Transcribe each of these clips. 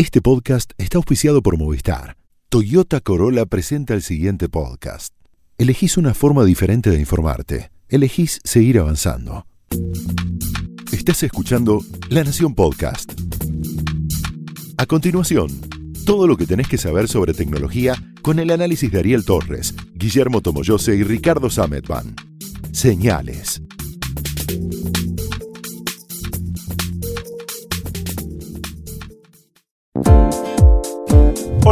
Este podcast está auspiciado por Movistar. Toyota Corolla presenta el siguiente podcast. Elegís una forma diferente de informarte. Elegís seguir avanzando. Estás escuchando La Nación Podcast. A continuación, todo lo que tenés que saber sobre tecnología con el análisis de Ariel Torres, Guillermo Tomoyose y Ricardo Sametban. Señales.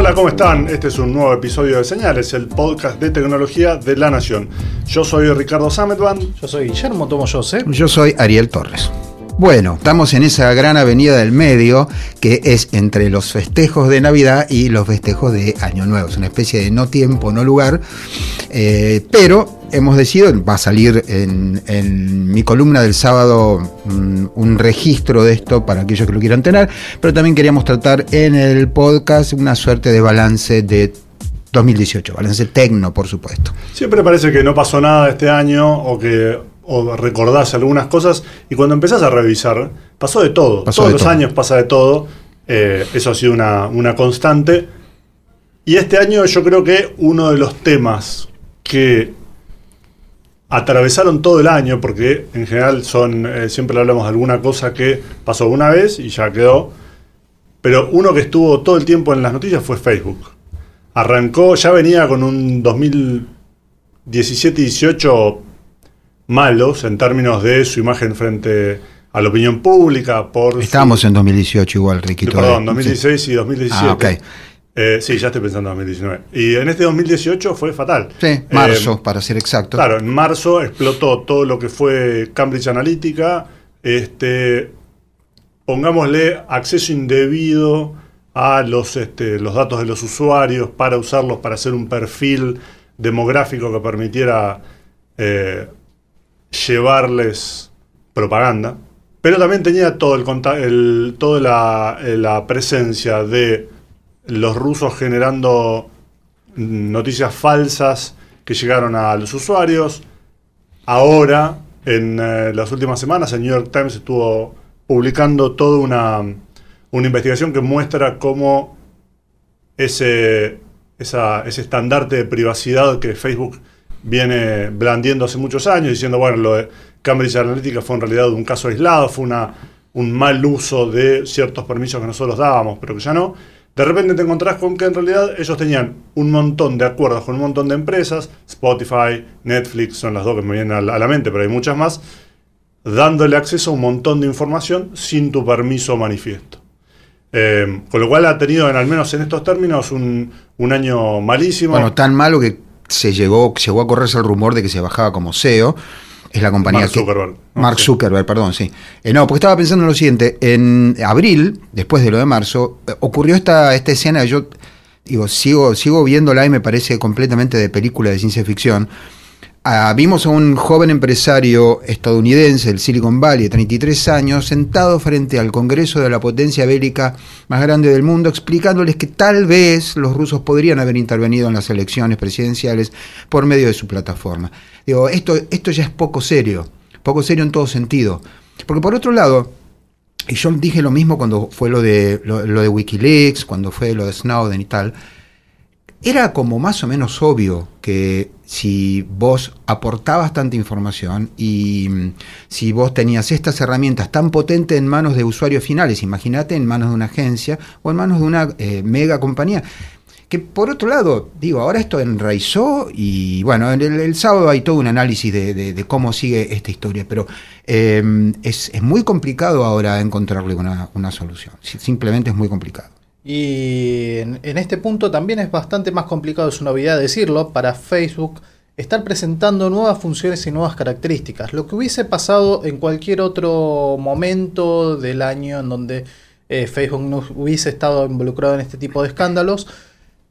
Hola, ¿cómo están? Este es un nuevo episodio de Señales, el podcast de tecnología de La Nación. Yo soy Ricardo Sametban. Yo soy Guillermo Tomoyose. Yo soy Ariel Torres. Bueno, estamos en esa gran avenida del medio que es entre los festejos de Navidad y los festejos de Año Nuevo. Es una especie de no tiempo, no lugar. Eh, pero hemos decidido, va a salir en, mi columna del sábado mm, un registro de esto para aquellos que lo quieran tener, pero también queríamos tratar en el podcast una suerte de balance de 2018, balance tecno, por supuesto. Siempre parece que no pasó nada este año o que o recordás algunas cosas y cuando empezás a revisar, pasó de todo. Pasó Todos de los todo. años pasa de todo. Eh, eso ha sido una, una constante. Y este año yo creo que uno de los temas que atravesaron todo el año, porque en general son, eh, siempre hablamos de alguna cosa que pasó una vez y ya quedó, pero uno que estuvo todo el tiempo en las noticias fue Facebook. Arrancó, ya venía con un 2017-18 malos en términos de su imagen frente a la opinión pública. Por Estábamos su- en 2018 igual, Riquito. Perdón, eh, 2016 y 2017. Ah, ok. Eh, sí, ya estoy pensando en 2019. Y en este 2018 fue fatal. Sí, Eh, marzo, para ser exacto. Claro, en marzo explotó todo lo que fue Cambridge Analytica. Este, pongámosle acceso indebido a los, este, los datos de los usuarios para usarlos para hacer un perfil demográfico que permitiera eh, llevarles propaganda. Pero también tenía todo el, toda la, eh, la presencia de los rusos generando noticias falsas que llegaron a los usuarios. Ahora, en eh, las últimas semanas, el New York Times estuvo publicando toda una, una investigación que muestra cómo ese, ese estandarte de privacidad que Facebook viene blandiendo hace muchos años, diciendo, bueno, lo de Cambridge Analytica fue en realidad un caso aislado, fue una, un mal uso de ciertos permisos que nosotros dábamos, pero que ya no. De repente te encontrás con que en realidad ellos tenían un montón de acuerdos con un montón de empresas, Spotify, Netflix, son las dos que me vienen a la, mente, pero hay muchas más, dándole acceso a un montón de información sin tu permiso manifiesto. Eh, con lo cual ha tenido, en, al menos en estos términos, un, un año malísimo. Bueno, tan malo que se llegó, llegó a correrse el rumor de que se bajaba como CEO. Es la compañía Mark que- Zuckerberg, ¿no? Mark. Zuckerberg, perdón, sí. Eh, no, porque estaba pensando en lo siguiente. En abril, después de lo de marzo, eh, ocurrió esta, esta escena que yo digo, sigo, sigo viéndola y me parece completamente de película de ciencia ficción. Ah, vimos a un joven empresario estadounidense del Silicon Valley de 33 años sentado frente al Congreso de la potencia bélica más grande del mundo explicándoles que tal vez los rusos podrían haber intervenido en las elecciones presidenciales por medio de su plataforma. Digo, esto, esto ya es poco serio, poco serio en todo sentido. Porque por otro lado, y yo dije lo mismo cuando fue lo de, lo, lo de Wikileaks, cuando fue lo de Snowden y tal, era como más o menos obvio que si vos aportabas tanta información y mm, si vos tenías estas herramientas tan potentes en manos de usuarios finales, imagínate en manos de una agencia o en manos de una eh, mega compañía, que por otro lado, digo, ahora esto enraizó y bueno, en el, el sábado hay todo un análisis de, cómo sigue esta historia, pero eh, es, muy complicado ahora encontrarle una, solución, Si- simplemente es muy complicado. Y en, este punto también es bastante más complicado, es una obviedad decirlo, para Facebook estar presentando nuevas funciones y nuevas características. Lo que hubiese pasado en cualquier otro momento del año en donde eh, Facebook no hubiese estado involucrado en este tipo de escándalos,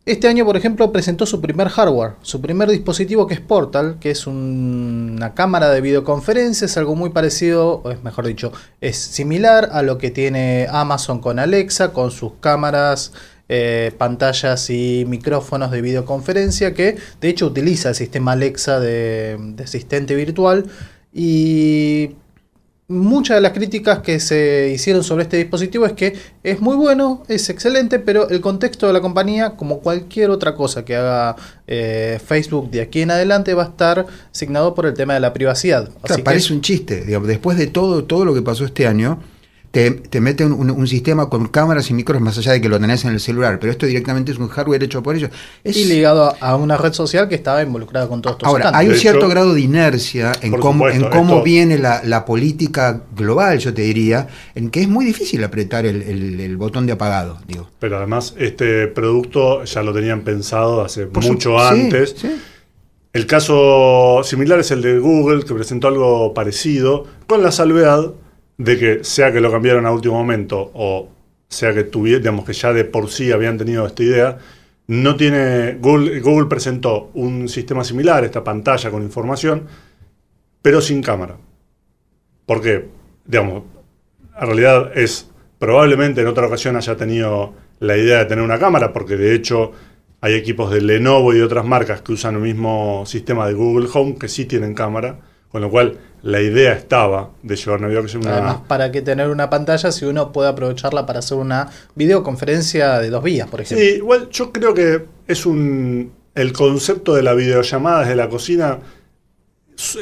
Este año, por ejemplo, presentó su primer hardware, su primer dispositivo que es Portal, que es un- una cámara de videoconferencia, es algo muy parecido, o es mejor dicho, es similar a lo que tiene Amazon con Alexa, con sus cámaras, eh, pantallas y micrófonos de videoconferencia, que de hecho utiliza el sistema Alexa de, de asistente virtual. Y muchas de las críticas que se hicieron sobre este dispositivo es que es muy bueno, es excelente, pero el contexto de la compañía, como cualquier otra cosa que haga eh, Facebook de aquí en adelante, va a estar asignado por el tema de la privacidad. Claro, parece un chiste. Digamos, después de todo, todo lo que pasó este año, te, te mete un, un, sistema con cámaras y micros más allá de que lo tenés en el celular, pero esto directamente es un hardware hecho por ellos. y ligado a una red social que estaba involucrada con todos estos Ahora, hay un cierto grado de inercia en cómo, en cómo viene la, la, política global, yo te diría, en que es muy difícil apretar el, el, botón de apagado. Digo. Pero además, este producto ya lo tenían pensado hace mucho antes. El caso similar es el de Google, que presentó algo parecido, con la salvedad de que sea que lo cambiaron a último momento o sea que tuviera, digamos que ya de por sí habían tenido esta idea, no tiene Google, Google presentó un sistema similar, esta pantalla con información, pero sin cámara. Porque, digamos, en realidad es probablemente en otra ocasión haya tenido la idea de tener una cámara, porque de hecho hay equipos de Lenovo y otras marcas que usan el mismo sistema de Google Home que sí tienen cámara, con lo cual la idea estaba de llevar una videoconferencia. Además, ¿para qué tener una pantalla si uno puede aprovecharla para hacer una videoconferencia de dos vías, por ejemplo? Sí, igual yo creo que es un. El concepto de la videollamada desde la cocina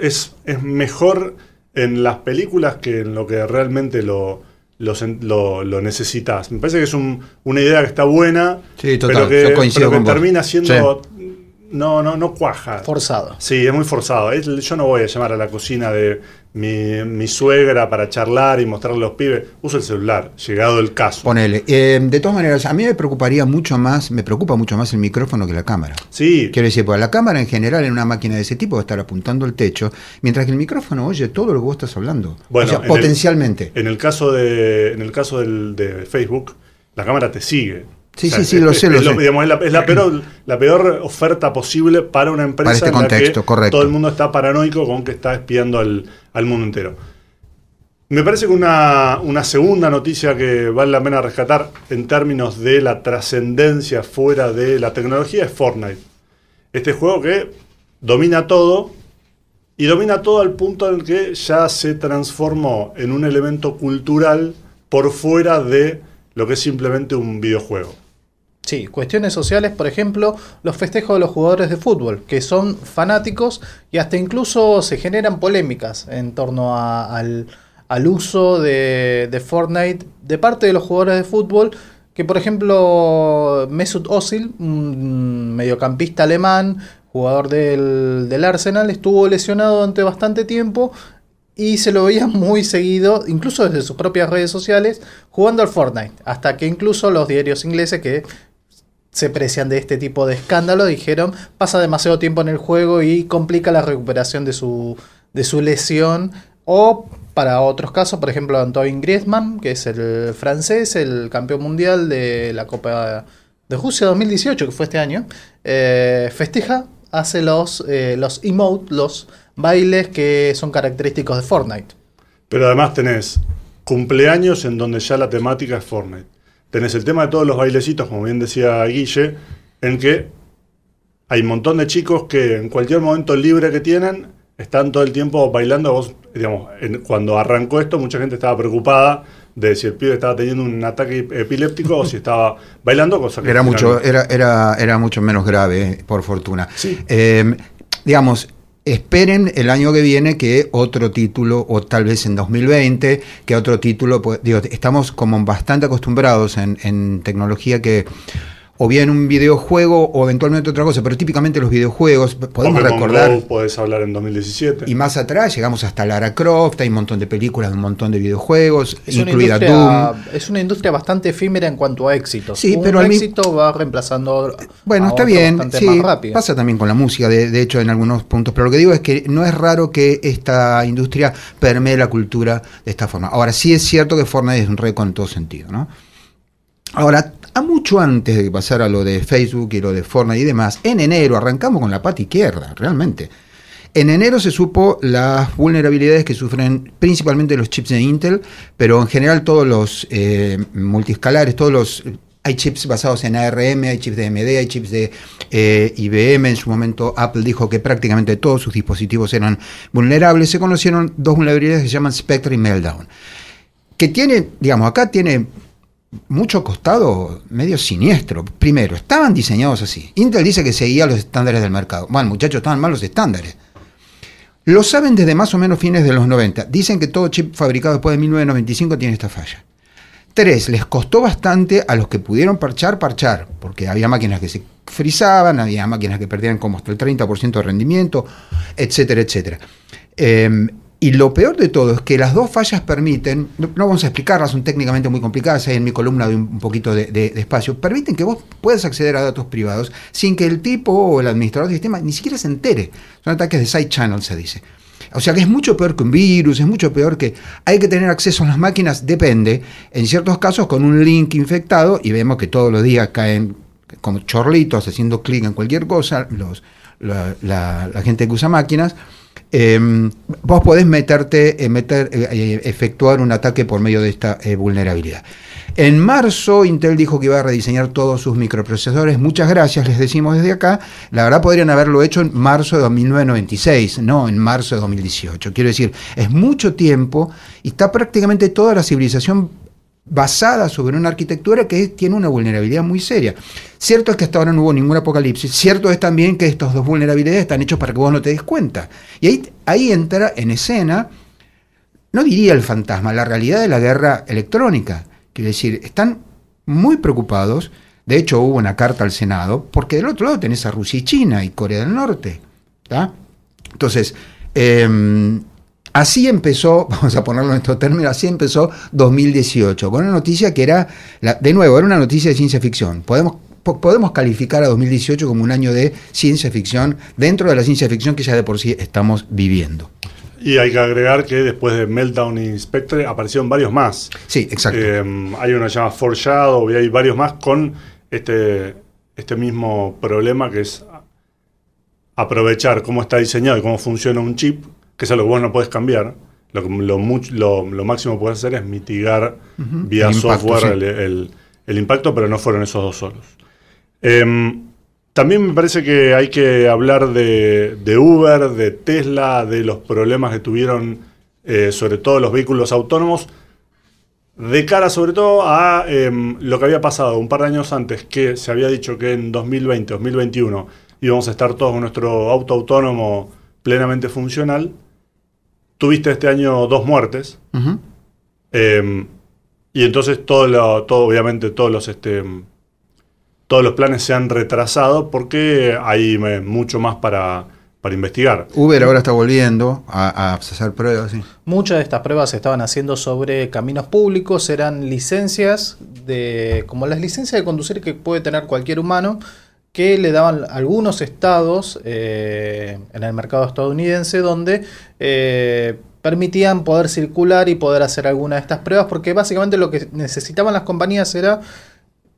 es, es mejor en las películas que en lo que realmente lo, lo, lo, necesitas. Me parece que es una idea que está buena, sí, total, pero que, pero que termina siendo no, no, no cuaja. Forzado. Sí, es muy forzado. Yo no voy a llamar a la cocina de mi, suegra para charlar y mostrarle a los pibes. Uso el celular, llegado el caso. Ponele. Eh, de todas maneras, a mí me preocuparía mucho más, me preocupa mucho más el micrófono que la cámara. Sí. Quiero decir, porque la cámara en general en una máquina de ese tipo va a estar apuntando el techo, mientras que el micrófono oye todo lo que vos estás hablando. Bueno, o sea, potencialmente. en el caso, de, en el caso del, de Facebook, la cámara te sigue. Sí, sí, sí, lo sé, lo es, sé. es, la, peor, la peor oferta posible para una empresa para este contexto, que correcto. todo el mundo está paranoico con que está espiando al, al mundo entero. Me parece que una, una, segunda noticia que vale la pena rescatar en términos de la trascendencia fuera de la tecnología es Fortnite. Este juego que domina todo y domina todo al punto en el que ya se transformó en un elemento cultural por fuera de lo que es simplemente un videojuego. Sí, cuestiones sociales, por ejemplo, los festejos de los jugadores de fútbol, que son fanáticos y hasta incluso se generan polémicas en torno al, uso de, de, Fortnite de parte de los jugadores de fútbol, que por ejemplo Mesut Özil, un mediocampista alemán, jugador del, del Arsenal, estuvo lesionado durante bastante tiempo y se lo veía muy seguido, incluso desde sus propias redes sociales, jugando al Fortnite. Hasta que incluso los diarios ingleses que se precian de este tipo de escándalo, dijeron pasa demasiado tiempo en el juego y complica la recuperación de su, de su lesión. O para otros casos, por ejemplo, Antoine Griezmann, que es el francés, el campeón mundial de la Copa de Rusia 2018, que fue este año, eh, festeja, hace los, eh, los emote, los bailes que son característicos de Fortnite. Pero además tenés cumpleaños en donde ya la temática es Fortnite tenés el tema de todos los bailecitos, como bien decía Guille, en que hay un montón de chicos que en cualquier momento libre que tienen están todo el tiempo bailando. Vos, digamos, cuando arrancó esto, mucha gente estaba preocupada de si el pibe estaba teniendo un ataque epiléptico o si estaba bailando, cosa que era mucho, era, era, era mucho menos grave, por fortuna. Eh, digamos, esperen el año que viene que otro título, o tal vez en 2020, que otro título, pues, digo, estamos como bastante acostumbrados en, en tecnología que o bien un videojuego o eventualmente otra cosa, pero típicamente los videojuegos, podemos recordar... podés hablar en 2017. Y más atrás llegamos hasta Lara Croft, hay un montón de películas de un montón de videojuegos, es incluida Doom. Es una industria bastante efímera en cuanto a éxito. Sí, pero el éxito va reemplazando... Bueno, está bien, sí, pasa también con la música, de, de, hecho en algunos puntos, pero lo que digo es que no es raro que esta industria permee la cultura de esta forma. Ahora, sí es cierto que Fortnite es un récord en todo sentido, ¿no? Ahora, a mucho antes de que pasara lo de Facebook y lo de Fortnite y demás, en enero arrancamos con la pata izquierda, realmente. En enero se supo las vulnerabilidades que sufren principalmente los chips de Intel, pero en general todos los eh, multiscalares, todos los hay chips basados en ARM, hay chips de AMD, hay chips de eh, IBM. En su momento Apple dijo que prácticamente todos sus dispositivos eran vulnerables. Se conocieron dos vulnerabilidades que se llaman Spectre y Meltdown. Que tiene, digamos, acá tiene mucho costado medio siniestro. Primero, estaban diseñados así. Intel dice que seguía los estándares del mercado. Bueno, muchachos, estaban mal los estándares. Lo saben desde más o menos fines de los 90. Dicen que todo chip fabricado después de 1995 tiene esta falla. Tres, les costó bastante a los que pudieron parchar, parchar, porque había máquinas que se frizaban, había máquinas que perdían como hasta el 30% de rendimiento, etcétera, etcétera. Em, y lo peor de todo es que las dos fallas permiten, no, vamos a explicarlas, son técnicamente muy complicadas, hay en mi columna de un, poquito de, espacio, permiten que vos puedas acceder a datos privados sin que el tipo o el administrador del sistema ni siquiera se entere. Son ataques de side channel, se dice. O sea que es mucho peor que un virus, es mucho peor que hay que tener acceso a las máquinas, depende, en ciertos casos con un link infectado, y vemos que todos los días caen como chorlitos haciendo clic en cualquier cosa, la gente que usa máquinas, Em, vos podés meterte, eh, meter, eh, eh, efectuar un ataque por medio de esta vulnerabilidad. En marzo Intel dijo que iba a rediseñar todos sus microprocesadores. Muchas gracias, les decimos desde acá. La verdad podrían haberlo hecho en marzo de 1996, no en marzo de 2018. Quiero decir, es mucho tiempo y está prácticamente toda la civilización basada sobre una arquitectura que tiene una vulnerabilidad muy seria. Cierto es que hasta ahora no hubo ningún apocalipsis, cierto es también que estas dos vulnerabilidades están hechas para que vos no te des cuenta. Y ahí, entra en escena, no diría el fantasma, la realidad de la guerra electrónica. Quiero decir, están muy preocupados, de hecho hubo una carta al Senado, porque del otro lado tenés a Rusia y China y Corea del Norte. Entonces, em, Así empezó, vamos a ponerlo en estos términos, así empezó 2018, con una noticia que era, de nuevo, era una noticia de ciencia ficción. Podemos, podemos calificar a 2018 como un año de ciencia ficción dentro de la ciencia ficción que ya de por sí estamos viviendo. Y hay que agregar que después de Meltdown y Spectre aparecieron varios más. Sí, exacto. Eh, hay una llamada Foreshadow y hay varios más con este, este mismo problema que es aprovechar cómo está diseñado y cómo funciona un chip que es algo que vos no puedes cambiar. Lo, lo, lo, máximo que puedes hacer es mitigar vía software el, impacto, pero no fueron esos dos solos. Em, también me parece que hay que hablar de, Uber, de Tesla, de los problemas que tuvieron eh, sobre todo los vehículos autónomos, de cara sobre todo a em, lo que había pasado un par de años antes, que se había dicho que en 2020, 2021 íbamos a estar todos con nuestro auto autónomo plenamente funcional tuviste este año dos muertes. Em, y entonces todo, todo obviamente todos los este, todos los planes se han retrasado porque hay mucho más para, para investigar. Uber ahora está volviendo a, hacer pruebas. Muchas de estas pruebas se estaban haciendo sobre caminos públicos, eran licencias de como las licencias de conducir que puede tener cualquier humano, que le daban algunos estados eh, en el mercado estadounidense donde eh, permitían poder circular y poder hacer alguna de estas pruebas, porque básicamente lo que necesitaban las compañías era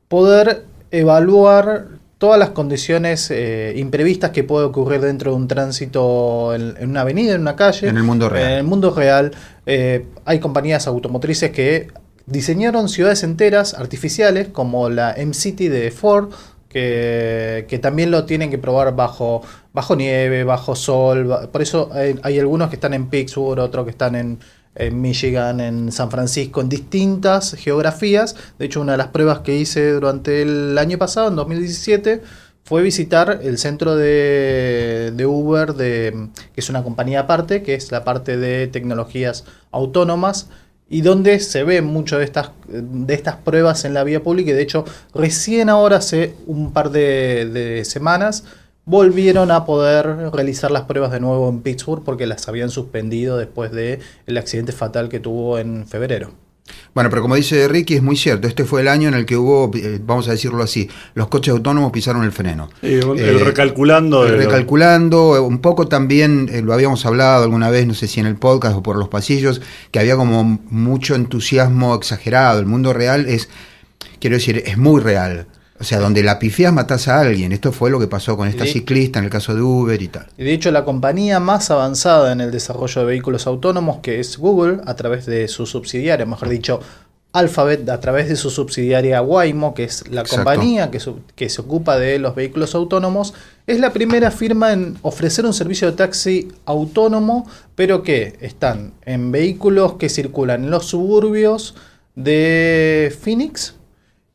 poder evaluar todas las condiciones eh, imprevistas que puede ocurrir dentro de un tránsito en, una avenida, en una calle. En el mundo real. En el mundo real. hay compañías automotrices que diseñaron ciudades enteras artificiales, como la M-City de Ford, que, también lo tienen que probar bajo, bajo nieve, bajo sol. Por eso hay, algunos que están en Pittsburgh, otros que están en, Michigan, en San Francisco, en distintas geografías. De hecho, una de las pruebas que hice durante el año pasado, en 2017, fue visitar el centro de, de Uber, de, que es una compañía aparte, que es la parte de tecnologías autónomas y donde se ven muchas de estas, de estas pruebas en la vía pública y de hecho recién ahora hace un par de, semanas volvieron a poder realizar las pruebas de nuevo en Pittsburgh porque las habían suspendido después del el accidente fatal que tuvo en febrero. Bueno, pero como dice Ricky, es muy cierto. Este fue el año en el que hubo, eh, vamos a decirlo así, los coches autónomos pisaron el freno. el eh, recalculando. El recalculando, un poco también, eh, lo habíamos hablado alguna vez, no sé si en el podcast o por los pasillos, que había como mucho entusiasmo exagerado. El mundo real es, quiero decir, es muy real. O sea, donde la pifias matas a alguien. Esto fue lo que pasó con esta ciclista en el caso de Uber y tal. Y de hecho, la compañía más avanzada en el desarrollo de vehículos autónomos, que es Google, a través de su subsidiaria, mejor dicho, Alphabet a través de su subsidiaria Waymo, que es la Exacto. compañía que, su- que se ocupa de los vehículos autónomos, es la primera firma en ofrecer un servicio de taxi autónomo, pero que están en vehículos que circulan en los suburbios de Phoenix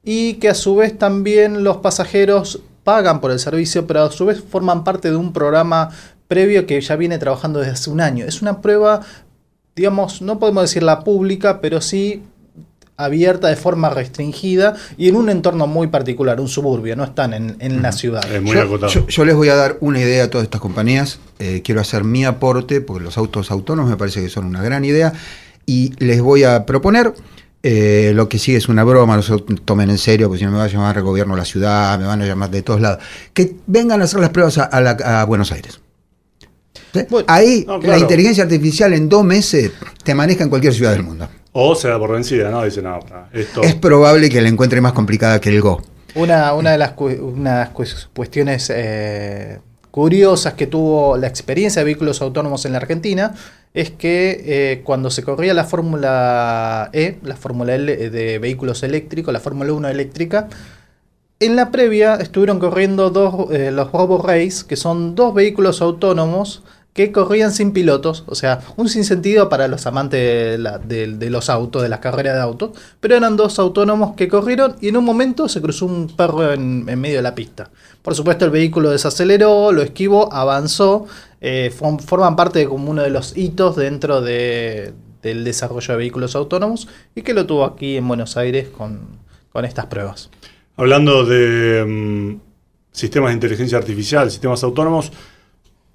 y que a su vez también los pasajeros pagan por el servicio, pero a su vez forman parte de un programa previo que ya viene trabajando desde hace un año. Es una prueba, digamos, no podemos decirla pública, pero sí abierta de forma restringida y en un entorno muy particular, un suburbio, no están en, en la ciudad. Es muy yo, acotado. yo- yo les voy a dar una idea a todas estas compañías. Eh, quiero hacer mi aporte, porque los autos autónomos me parece que son una gran idea. Y les voy a proponer. Eh, lo que sí es una broma, no se lo tomen en serio, porque si no me va a llamar el gobierno de la ciudad, me van a llamar de todos lados. Que vengan a hacer las pruebas a, a la- a Buenos Aires. ¿Sí? Bueno, Ahí no, la inteligencia artificial en dos meses te maneja en cualquier ciudad del mundo. O se da por vencida, ¿no? Dice, no, esto. Es probable que la encuentre más complicada que el Go. Una, una de las cu- unas cu- cuestiones eh, curiosas que tuvo la experiencia de vehículos autónomos en la Argentina es que eh, cuando se corría la Fórmula E, la Fórmula L de vehículos eléctricos, la Fórmula 1 eléctrica, en la previa estuvieron corriendo dos, eh, los Robo Race, que son dos vehículos autónomos que corrían sin pilotos, o sea, un sinsentido para los amantes de, los autos, de las carreras de autos, pero eran dos autónomos que corrieron y en un momento se cruzó un perro en, medio de la pista. Por supuesto el vehículo desaceleró, lo esquivó, avanzó, eh, form- forman parte de uno de los hitos dentro de- del desarrollo de vehículos autónomos y que lo tuvo aquí en Buenos Aires con, con estas pruebas. Hablando de mm, sistemas de inteligencia artificial, sistemas autónomos,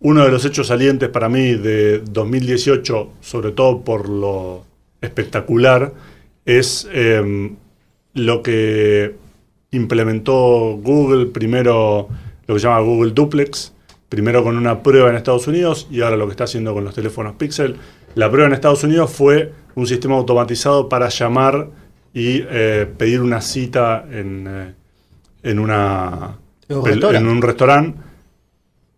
uno de los hechos salientes para mí de 2018, sobre todo por lo espectacular, es em, lo que implementó Google, primero lo que se llama Google Duplex, primero con una prueba en Estados Unidos y ahora lo que está haciendo con los teléfonos Pixel. La prueba en Estados Unidos fue un sistema automatizado para llamar y eh, pedir una cita en, eh, en, una, En un en restaurante. un restaurante,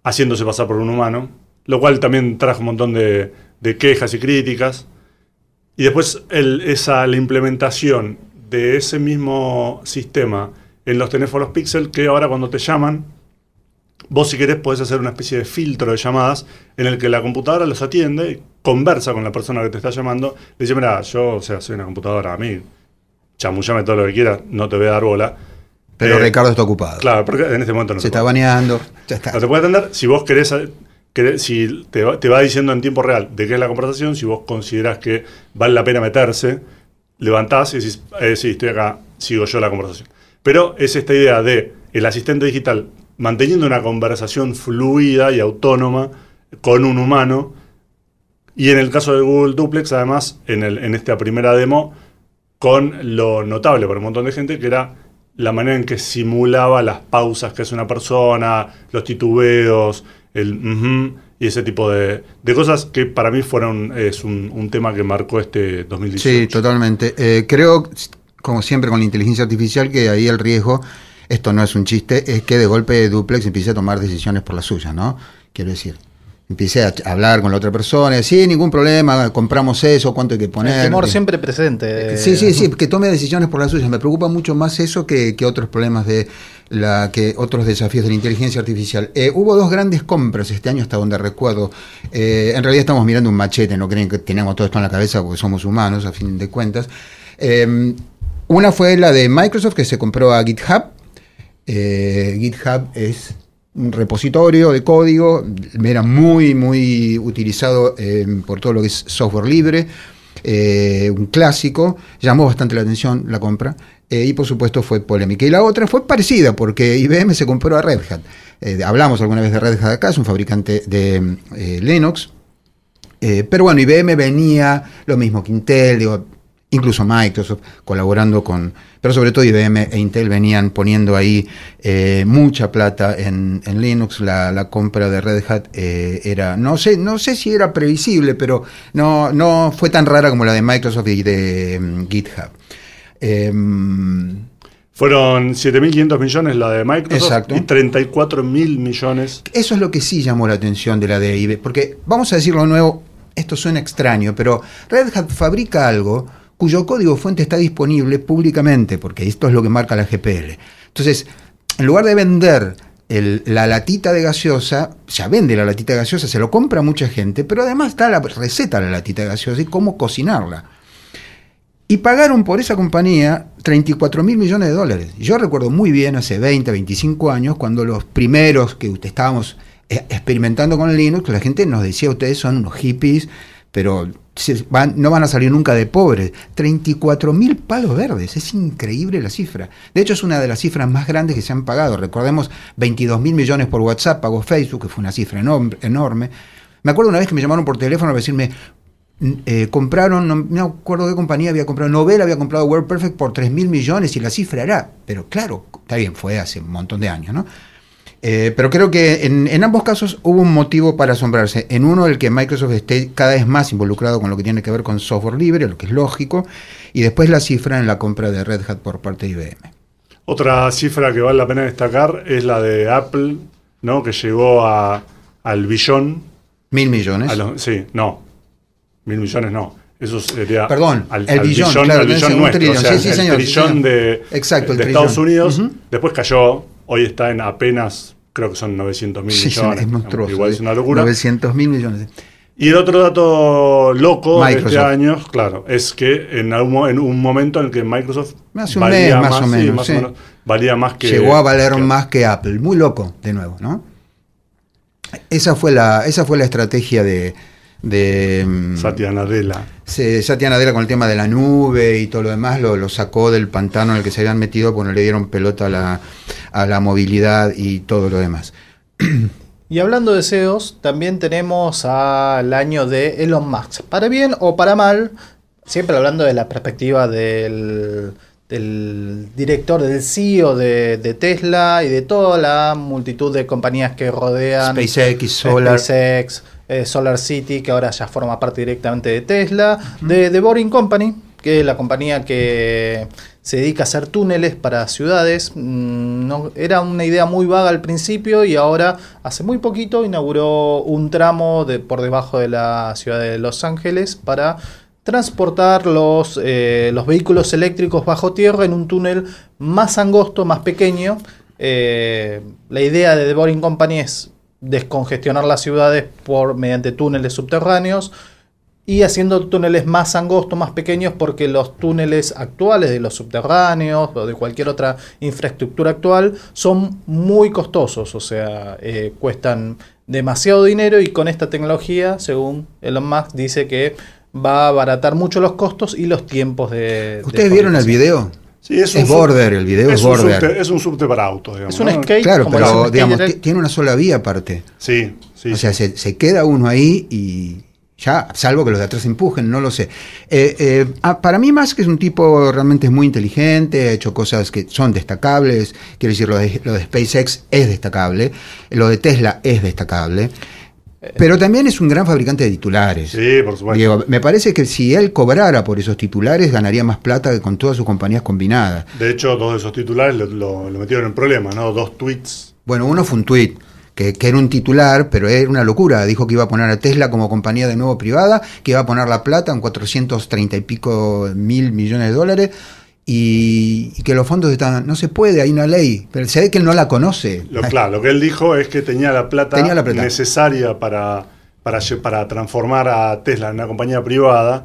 haciéndose pasar por un humano, lo cual también trajo un montón de, de quejas y críticas. Y después el- esa, la implementación de ese mismo sistema en los teléfonos Pixel, que ahora cuando te llaman, vos si querés podés hacer una especie de filtro de llamadas en el que la computadora los atiende, conversa con la persona que te está llamando, le dice, mira, yo o sea, soy una computadora, a mí chamullame todo lo que quieras, no te voy a dar bola. Pero Eh, Ricardo está ocupado. Claro, porque en este momento no Se está bañando. Ya está. No te puede atender si vos querés, querés- si te va, te va diciendo en tiempo real de qué es la conversación, si vos considerás que vale la pena meterse, levantás y decís, eh, sí, estoy acá, sigo yo la conversación. Pero es esta idea de el asistente digital manteniendo una conversación fluida y autónoma con un humano. Y en el caso de Google Duplex, además, en, el, en esta primera demo, con lo notable para un montón de gente, que era la manera en que simulaba las pausas que hace una persona, los titubeos, el ujú, y ese tipo de, de cosas que para mí fueron es un, un tema que marcó este 2018. Sí, totalmente. Eh, creo, como siempre con la inteligencia artificial, que ahí el riesgo, esto no es un chiste, es que de golpe Duplex empiece a tomar decisiones por la suya, ¿no? Quiero decir, empiece a hablar con la otra persona, sí, ningún problema, compramos eso, cuánto hay que poner. El temor Eh, siempre presente. Sí, sí, sí, que tome decisiones por la suya. Me preocupa mucho más eso que, que otros problemas de la que otros desafíos de la inteligencia artificial. Eh, hubo dos grandes compras este año, hasta donde recuerdo. Eh, en realidad estamos mirando un machete, no creen que tenemos todo esto en la cabeza porque somos humanos, a fin de cuentas. Eh, una fue la de Microsoft que se compró a GitHub. Eh, GitHub es un repositorio de código, era muy, muy utilizado eh, por todo lo que es software libre, eh, un clásico, llamó bastante la atención la compra eh, y por supuesto fue polémica. Y la otra fue parecida porque IBM se compró a Red Hat. Hablamos alguna vez de Red Hat acá, es un fabricante de Linux. Pero bueno, IBM venía, lo mismo que Intel, digo, incluso Microsoft colaborando con, pero sobre todo IBM e Intel venían poniendo ahí eh, mucha plata en, en Linux. La, la compra de Red Hat eh, era, no sé, no sé si era previsible, pero no, no fue tan rara como la de Microsoft y de mm, GitHub. Em, Fueron 7.500 millones la de Microsoft Exacto. y 34.000 millones. Eso es lo que sí llamó la atención de la de IBM, porque vamos a decirlo de nuevo, esto suena extraño, pero Red Hat fabrica algo cuyo código fuente está disponible públicamente, porque esto es lo que marca la GPL. Entonces, en lugar de vender la latita de gaseosa, ya vende la latita de gaseosa, se lo compra mucha gente, pero además está la receta de la latita de gaseosa y cómo cocinarla. Y pagaron por esa compañía 34 mil millones de dólares. Yo recuerdo muy bien hace 20, 25 años, cuando los primeros que estábamos eh, experimentando con Linux, la gente nos decía, ustedes son unos hippies, pero van- no van a salir nunca de pobres. 34 mil palos verdes, es increíble la cifra. De hecho, es una de las cifras más grandes que se han pagado. Recordemos, 22 mil millones por WhatsApp pagó Facebook, que fue una cifra enorme. Me acuerdo una vez que me llamaron por teléfono para decirme, eh, compraron, no, me acuerdo qué compañía había comprado, Novell había comprado WordPerfect por 3 mil millones y la cifra era, pero claro, está bien, fue hace un montón de años, ¿no? Eh, pero creo que en, en ambos casos hubo un motivo para asombrarse. En uno, el que Microsoft esté cada vez más involucrado con lo que tiene que ver con software libre, lo que es lógico, y después la cifra en la compra de Red Hat por parte de IBM. Otra cifra que vale la pena destacar es la de Apple, ¿no? Que llegó a, al billón. Mil millones. los- sí, no. Mil millones no. Eso sería. Perdón, al, el al billón, claro, al billón nuestro. trillón. o sea, Sí, sí, el señor, trillón de, Exacto, el de trillón. Estados Unidos. Después cayó. Hoy está en apenas, creo que son 900 mil Sí, millones. es monstruoso. Igual es una locura. 900 mil millones. Y el otro dato loco de este Microsoft. año, claro, es que en, algún en un momento en el que Microsoft Hace un mes, más o sí, menos, más sí. valía más que Llegó a valer que- más que Apple. Muy loco, de nuevo, ¿no? Esa fue la, esa fue la estrategia de, de mm, Satya Nadella. se- Satya Nadella con el tema de la nube y todo lo demás, lo, lo sacó del pantano en el que se habían metido no le dieron pelota a la, a la movilidad y todo lo demás. Y hablando de CEOs, también tenemos al año de Elon Musk. Para bien o para mal, siempre hablando de la perspectiva del, del director, del CEO de, de Tesla y de toda la multitud de compañías que rodean SpaceX, Solar. SpaceX, eh, Solar City, que ahora ya forma parte directamente de Tesla, de The Boring Company, que es la compañía que se dedica a hacer túneles para ciudades. Mm, era una idea muy vaga al principio y ahora, hace muy poquito, inauguró un tramo de, por debajo de la ciudad de Los Ángeles para transportar los, eh, los vehículos eléctricos bajo tierra en un túnel más angosto, más pequeño. Eh, la idea de The Boring Company es descongestionar las ciudades por, mediante túneles subterráneos y haciendo túneles más angostos, más pequeños, porque los túneles actuales de los subterráneos o de cualquier otra infraestructura actual son muy costosos, o sea, eh, cuestan demasiado dinero y con esta tecnología, según Elon Musk, dice que va a abaratar mucho los costos y los tiempos de... de ¿Ustedes vieron el video? Sí, es, border, el video es border. subte- es un subte para autos, digamos. Es un ¿no? skate, Claro, pero digamos, tiene una sola vía aparte. Sí, sí. o sí. sea, se, se queda uno ahí y ya, salvo que los de atrás empujen, no lo sé. Eh, eh, ah, para mí más que es un tipo realmente es muy inteligente, ha hecho cosas que son destacables, quiero decir, lo de, lo de SpaceX es destacable, lo de Tesla es destacable, pero también es un gran fabricante de titulares. Sí, por supuesto. Digo, me parece que si él cobrara por esos titulares, ganaría más plata que con todas sus compañías combinadas. De hecho, dos de esos titulares lo, lo- lo metieron en problemas, ¿no? Dos tweets. Bueno, uno fue un tuit, que, que era un titular, pero era una locura. Dijo que iba a poner a Tesla como compañía de nuevo privada, que iba a poner la plata en 430 y pico mil millones de dólares. Y, y que los fondos están. No se puede, hay una ley. Pero se ve que él no la conoce. Lo, claro, lo que él dijo es que tenía la plata, Tenía la plata. necesaria para, para, para transformar a Tesla en una compañía privada.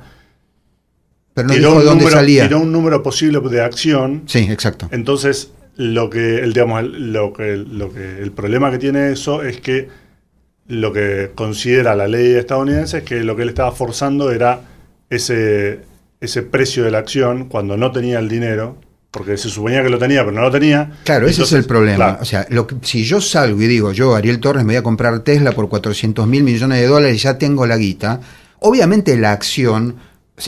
Pero no dijo dónde número, salía. tiró un número posible de acción. Sí, exacto. Entonces, lo que, el, digamos, el- lo que, lo que, el problema que tiene eso es que lo que considera la ley estadounidense es que lo que él estaba forzando era ese, ese precio de la acción cuando no tenía el dinero, porque se suponía que lo tenía, pero no lo tenía. Claro, ese es el problema. claro, O sea, lo que- si yo salgo y digo, yo, Ariel Torres, me voy a comprar Tesla por 400 mil millones de dólares y ya tengo la guita, obviamente la acción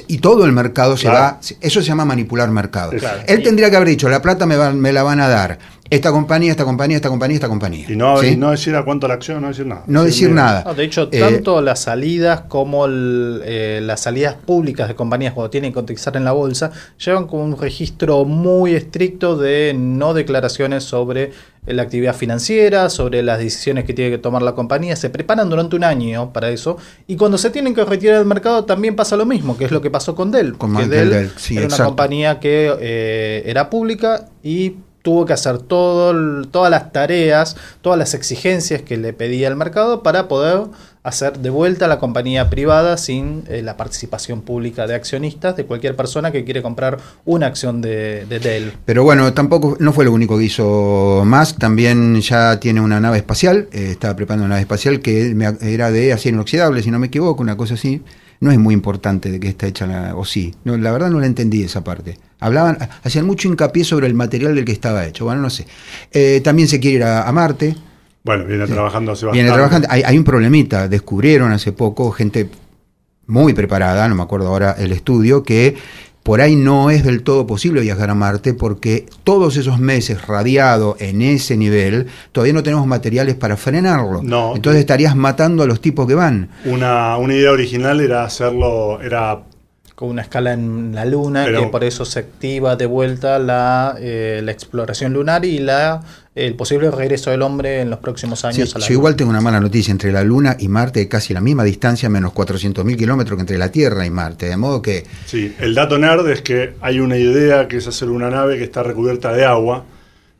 y todo el mercado se Claro. va. Eso se llama manipular mercado. Claro. Él tendría que haber dicho, la plata me, va- me la van a dar esta compañía, esta compañía, esta compañía, esta compañía. Y no, ¿sí? y no decir a cuánto la acción, no decir nada. No decir mira, nada. No, de hecho, Eh, tanto las salidas como el, eh, las salidas públicas de compañías cuando tienen que cotizar en la bolsa llevan con un registro muy estricto de no declaraciones sobre la actividad financiera, sobre las decisiones que tiene que tomar la compañía. Se preparan durante un año para eso. Y cuando se tienen que retirar del mercado también pasa lo mismo, que es lo que pasó con Dell. Con que Michael Dell, sí, era exacto. una compañía que eh, era pública y tuvo que hacer todas las tareas, todas las exigencias que le pedía el mercado para poder hacer de vuelta la compañía privada sin eh, la participación pública de accionistas de cualquier persona que quiere comprar una acción de, de Dell. Pero bueno, tampoco no fue lo único que hizo Musk, también ya tiene una nave espacial, eh, estaba preparando una nave espacial que era de acero inoxidable, si no me equivoco, una cosa así. No es muy importante de qué está hecha la, o sí, no, la verdad no la entendí esa parte. Hablaban, hacían mucho hincapié sobre el material del que estaba hecho, bueno, no sé. Eh, también se quiere ir a, a Marte, Bueno, viene trabajando hace bastante. viene trabajando, hay, hay un problemita, descubrieron hace poco gente muy preparada, no me acuerdo ahora el estudio, que por ahí no es del todo posible viajar a Marte porque todos esos meses radiado en ese nivel, todavía no tenemos materiales para frenarlo. No. Entonces estarías matando a los tipos que van. Una, una idea original era hacerlo, era Con una escala en la luna, Pero- que por eso se activa de vuelta la, eh, la exploración lunar y la, el posible regreso del hombre en los próximos Sí, años a la yo Luna. igual tengo una mala noticia, entre la Luna y Marte hay casi la misma distancia, menos 400.000 kilómetros que entre la Tierra y Marte, de modo que Sí, el dato nerd es que hay una idea que es hacer una nave que está recubierta de agua,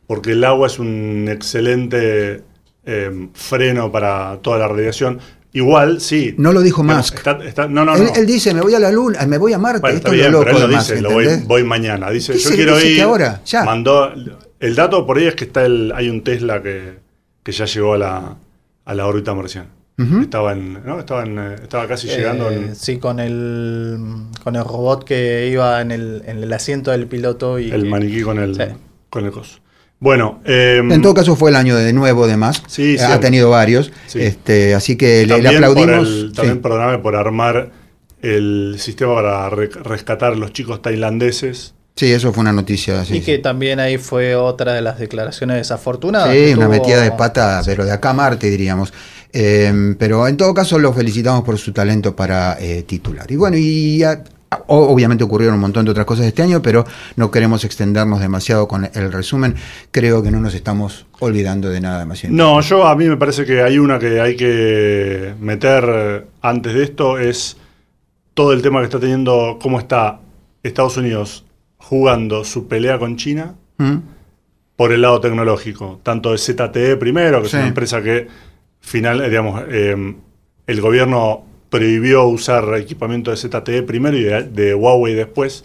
porque el agua es un excelente eh, freno para toda la radiación. Igual, sí. No lo dijo Musk. está- está- no, no, él, no. él dice, me voy a la Luna, me voy a Marte, Bueno, esto está es lo pero loco él de lo Musk, dice, lo voy, voy mañana. Dice, yo quiero dice ir. que ahora, ya. Mandó, el dato por ahí es que está el, hay un Tesla que, que ya llegó a la, a la órbita marciana. Ujú. Estaba en, ¿no? estaba en, eh, estaba casi Eh, llegando en, Sí, con el, con el robot que iba en el, en el asiento del piloto y el maniquí con el, Sí. con el coso. Bueno, eh, En todo caso fue el año de nuevo de Musk. Sí, sí. ha tenido varios. Sí. Este, así que le, le también por aplaudimos. el- también, perdóname, por armar el sistema para re- rescatar a los chicos tailandeses. Sí, eso fue una noticia. sí, y sí. que también ahí fue otra de las declaraciones desafortunadas. Sí, una tuvo- metida de pata, pero de acá a Marte, diríamos. Eh, pero en todo caso lo felicitamos por su talento para eh, titular. Y bueno, y ya- o- obviamente ocurrieron un montón de otras cosas este año, pero no queremos extendernos demasiado con el resumen. Creo que no nos estamos olvidando de nada demasiado. No, yo a mí me parece que hay una que hay que meter antes de esto, es todo el tema que está teniendo, cómo está Estados Unidos jugando su pelea con China ¿Mm? por el lado tecnológico, tanto de ZTE primero, que es una empresa que final, eh, digamos, eh, el gobierno prohibió usar equipamiento de ZTE primero y de, de Huawei después,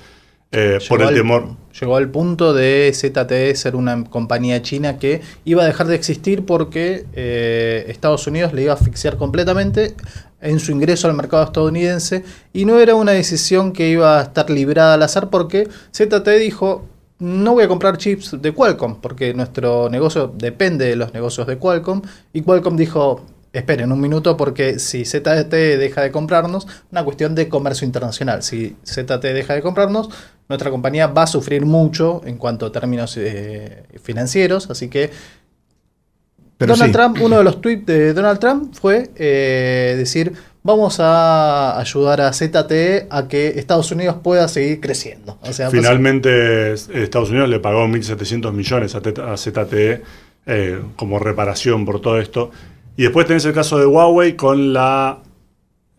eh, por el al- temor. Llegó al punto de ZTE ser una compañía china que iba a dejar de existir porque eh, Estados Unidos le iba a asfixiar completamente en su ingreso al mercado estadounidense y no era una decisión que iba a estar librada al azar porque ZTE dijo no voy a comprar chips de Qualcomm porque nuestro negocio depende de los negocios de Qualcomm y Qualcomm dijo esperen un minuto porque si ZTE deja de comprarnos, una cuestión de comercio internacional, si ZTE deja de comprarnos, nuestra compañía va a sufrir mucho en cuanto a términos eh, financieros, así que Pero Donald sí. Trump, uno de los tweets de Donald Trump fue eh, decir, vamos a ayudar a ZTE a que Estados Unidos pueda seguir creciendo. O sea, Finalmente Estados Unidos le pagó 1.700 millones a, ZTE eh, como reparación por todo esto. Y después tenés el caso de Huawei con la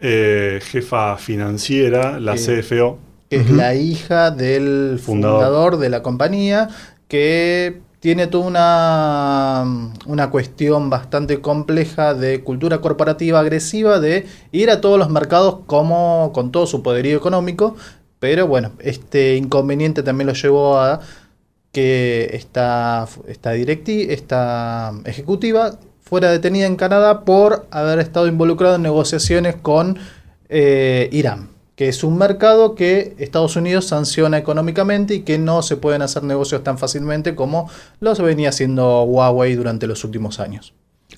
eh, jefa financiera, la. CFO. que es la hija del Fundador. fundador. de la compañía, que tiene toda una, una cuestión bastante compleja de cultura corporativa agresiva, de ir a todos los mercados como con todo su poderío económico, pero bueno, este inconveniente también lo llevó a que esta, esta, esta ejecutiva fuera detenida en Canadá por haber estado involucrado en negociaciones con eh, Irán, que es un mercado que Estados Unidos sanciona económicamente y que no se pueden hacer negocios tan fácilmente como los venía haciendo Huawei durante los últimos años.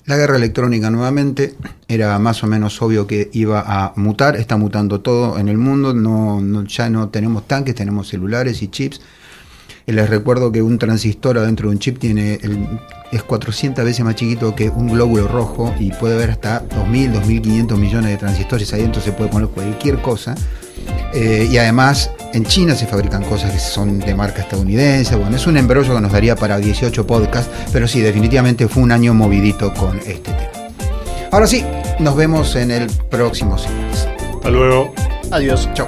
La guerra electrónica nuevamente era más o menos obvio que iba a mutar, está mutando todo en el mundo, no, ya no tenemos tanques, tenemos celulares y chips. Les recuerdo que un transistor adentro de un chip tiene el, es 400 veces más chiquito que un glóbulo rojo y puede haber hasta 2.000, 2.500 millones de transistores ahí dentro, se puede poner cualquier cosa. Eh, y además en China se fabrican cosas que son de marca estadounidense. Bueno, es un embrollo que nos daría para 18 podcasts, pero sí, definitivamente fue un año movidito con este tema. Ahora sí, nos vemos en el próximo. Hasta luego. Adiós. Chao.